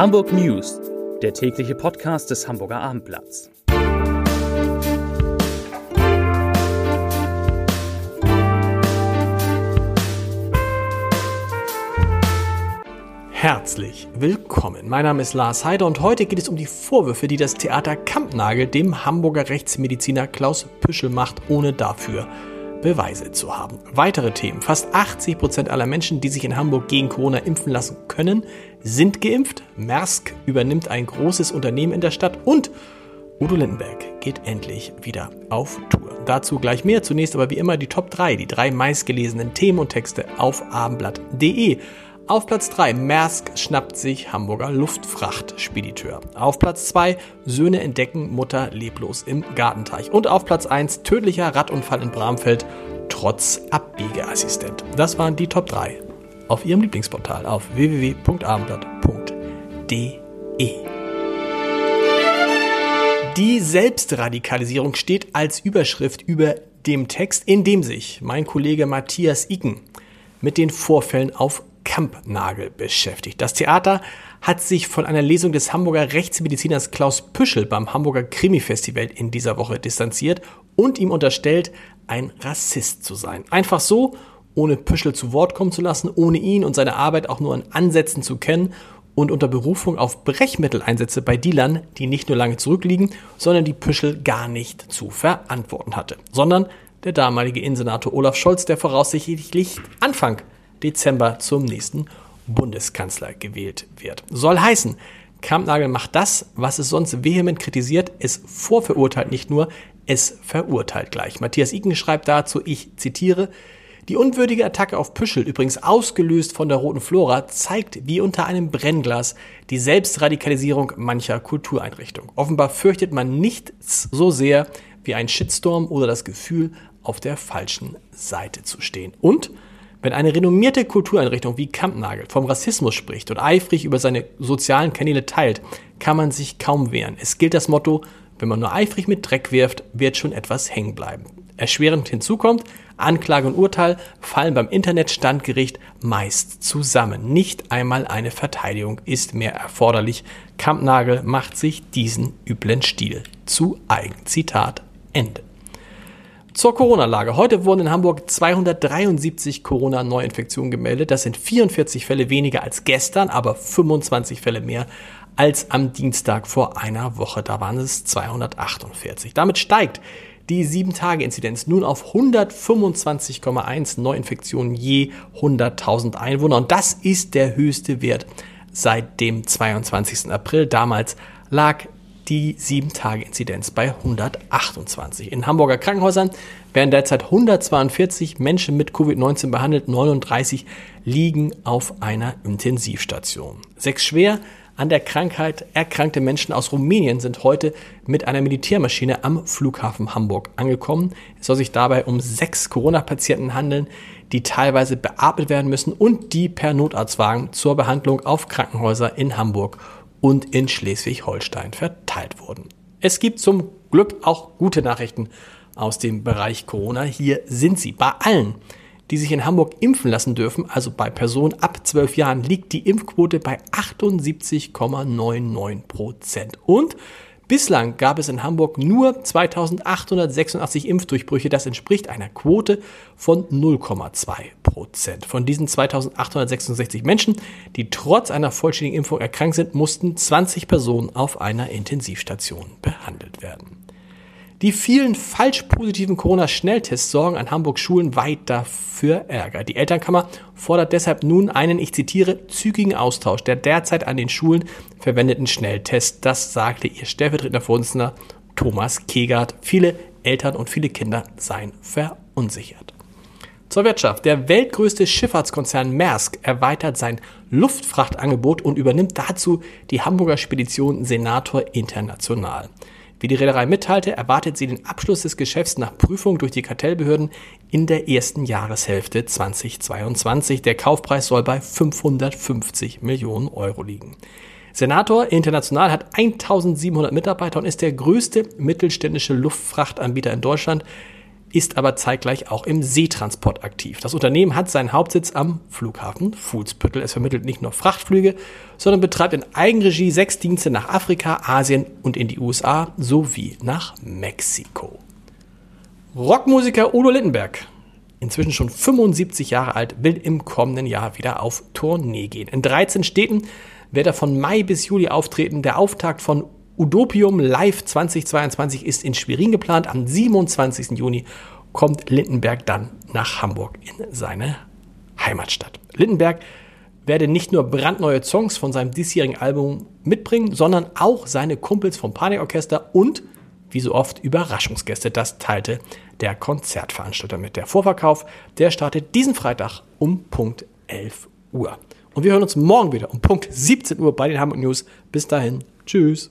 Hamburg News, der tägliche Podcast des Hamburger Abendblatts. Herzlich willkommen. Mein Name ist Lars Heider und heute geht es um die Vorwürfe, die das Theater Kampnagel dem Hamburger Rechtsmediziner Klaus Püschel macht, ohne dafür Beweise zu haben. Weitere Themen. Fast 80 Prozent aller Menschen, die sich in Hamburg gegen Corona impfen lassen können, sind geimpft. Maersk übernimmt ein großes Unternehmen in der Stadt und Udo Lindenberg geht endlich wieder auf Tour. Dazu gleich mehr. Zunächst aber wie immer die Top 3, die drei meistgelesenen Themen und Texte auf abendblatt.de. Auf Platz 3 Maersk schnappt sich Hamburger Luftfrachtspediteur. Auf Platz 2 Söhne entdecken Mutter leblos im Gartenteich. Und auf Platz 1 tödlicher Radunfall in Bramfeld trotz Abbiegeassistent. Das waren die Top 3 auf Ihrem Lieblingsportal auf www.abendblatt.de. Die Selbstradikalisierung steht als Überschrift über dem Text, in dem sich mein Kollege Matthias Iken mit den Vorfällen auf Kampnagel beschäftigt. Das Theater hat sich von einer Lesung des Hamburger Rechtsmediziners Klaus Püschel beim Hamburger Krimi-Festival in dieser Woche distanziert und ihm unterstellt, ein Rassist zu sein. Einfach so, ohne Püschel zu Wort kommen zu lassen, ohne ihn und seine Arbeit auch nur in Ansätzen zu kennen und unter Berufung auf Brechmitteleinsätze bei Dealern, die nicht nur lange zurückliegen, sondern die Püschel gar nicht zu verantworten hatte, sondern der damalige Innensenator Olaf Scholz, der voraussichtlich Anfang Dezember zum nächsten Bundeskanzler gewählt wird. Soll heißen, Kampnagel macht das, was es sonst vehement kritisiert, es vorverurteilt nicht nur, es verurteilt gleich. Matthias Iken schreibt dazu, ich zitiere, die unwürdige Attacke auf Püschel, übrigens ausgelöst von der Roten Flora, zeigt wie unter einem Brennglas die Selbstradikalisierung mancher Kultureinrichtung. Offenbar fürchtet man nichts so sehr wie ein Shitstorm oder das Gefühl, auf der falschen Seite zu stehen. Und wenn eine renommierte Kultureinrichtung wie Kampnagel vom Rassismus spricht und eifrig über seine sozialen Kanäle teilt, kann man sich kaum wehren. Es gilt das Motto, wenn man nur eifrig mit Dreck wirft, wird schon etwas hängen bleiben. Erschwerend hinzukommt, Anklage und Urteil fallen beim Internetstandgericht meist zusammen. Nicht einmal eine Verteidigung ist mehr erforderlich. Kampnagel macht sich diesen üblen Stil zu eigen. Zitat Ende. Zur Corona-Lage. Heute wurden in Hamburg 273 Corona-Neuinfektionen gemeldet. Das sind 44 Fälle weniger als gestern, aber 25 Fälle mehr als am Dienstag vor einer Woche. Da waren es 248. Damit steigt die 7-Tage-Inzidenz nun auf 125,1 Neuinfektionen je 100.000 Einwohner. Und das ist der höchste Wert seit dem 22. April. Damals lag die 7-Tage-Inzidenz bei 128. In Hamburger Krankenhäusern werden derzeit 142 Menschen mit Covid-19 behandelt, 39 liegen auf einer Intensivstation. Sechs schwer an der Krankheit erkrankte Menschen aus Rumänien sind heute mit einer Militärmaschine am Flughafen Hamburg angekommen. Es soll sich dabei um sechs Corona-Patienten handeln, die teilweise beatmet werden müssen und die per Notarztwagen zur Behandlung auf Krankenhäuser in Hamburg und in Schleswig-Holstein verteilt wurden. Es gibt zum Glück auch gute Nachrichten aus dem Bereich Corona. Hier sind sie. Bei allen, die sich in Hamburg impfen lassen dürfen, also bei Personen ab 12 Jahren, liegt die Impfquote bei 78,99 Prozent. Und Bislang gab es in Hamburg nur 2886 Impfdurchbrüche. Das entspricht einer Quote von 0,2 Prozent. Von diesen 2866 Menschen, die trotz einer vollständigen Impfung erkrankt sind, mussten 20 Personen auf einer Intensivstation behandelt werden. Die vielen falsch positiven Corona-Schnelltests sorgen an Hamburgs Schulen weiter für Ärger. Die Elternkammer fordert deshalb nun einen, ich zitiere, zügigen Austausch der derzeit an den Schulen verwendeten Schnelltests. Das sagte ihr stellvertretender Vorsitzender Thomas Kegert. Viele Eltern und viele Kinder seien verunsichert. Zur Wirtschaft. Der weltgrößte Schifffahrtskonzern Maersk erweitert sein Luftfrachtangebot und übernimmt dazu die Hamburger Spedition Senator International. Wie die Reederei mitteilte, erwartet sie den Abschluss des Geschäfts nach Prüfung durch die Kartellbehörden in der ersten Jahreshälfte 2022. Der Kaufpreis soll bei 550 Millionen Euro liegen. Senator International hat 1700 Mitarbeiter und ist der größte mittelständische Luftfrachtanbieter in Deutschland. Ist aber zeitgleich auch im Seetransport aktiv. Das Unternehmen hat seinen Hauptsitz am Flughafen Fuhlsbüttel. Es vermittelt nicht nur Frachtflüge, sondern betreibt in Eigenregie sechs Dienste nach Afrika, Asien und in die USA sowie nach Mexiko. Rockmusiker Udo Lindenberg, inzwischen schon 75 Jahre alt, will im kommenden Jahr wieder auf Tournee gehen. In 13 Städten wird er von Mai bis Juli auftreten. Der Auftakt von Udopium Live 2022 ist in Schwerin geplant. Am 27. Juni kommt Lindenberg dann nach Hamburg in seine Heimatstadt. Lindenberg werde nicht nur brandneue Songs von seinem diesjährigen Album mitbringen, sondern auch seine Kumpels vom Panikorchester und, wie so oft, Überraschungsgäste. Das teilte der Konzertveranstalter mit. Der Vorverkauf, der startet diesen Freitag um Punkt 11 Uhr. Und wir hören uns morgen wieder um Punkt 17 Uhr bei den Hamburg News. Bis dahin, tschüss.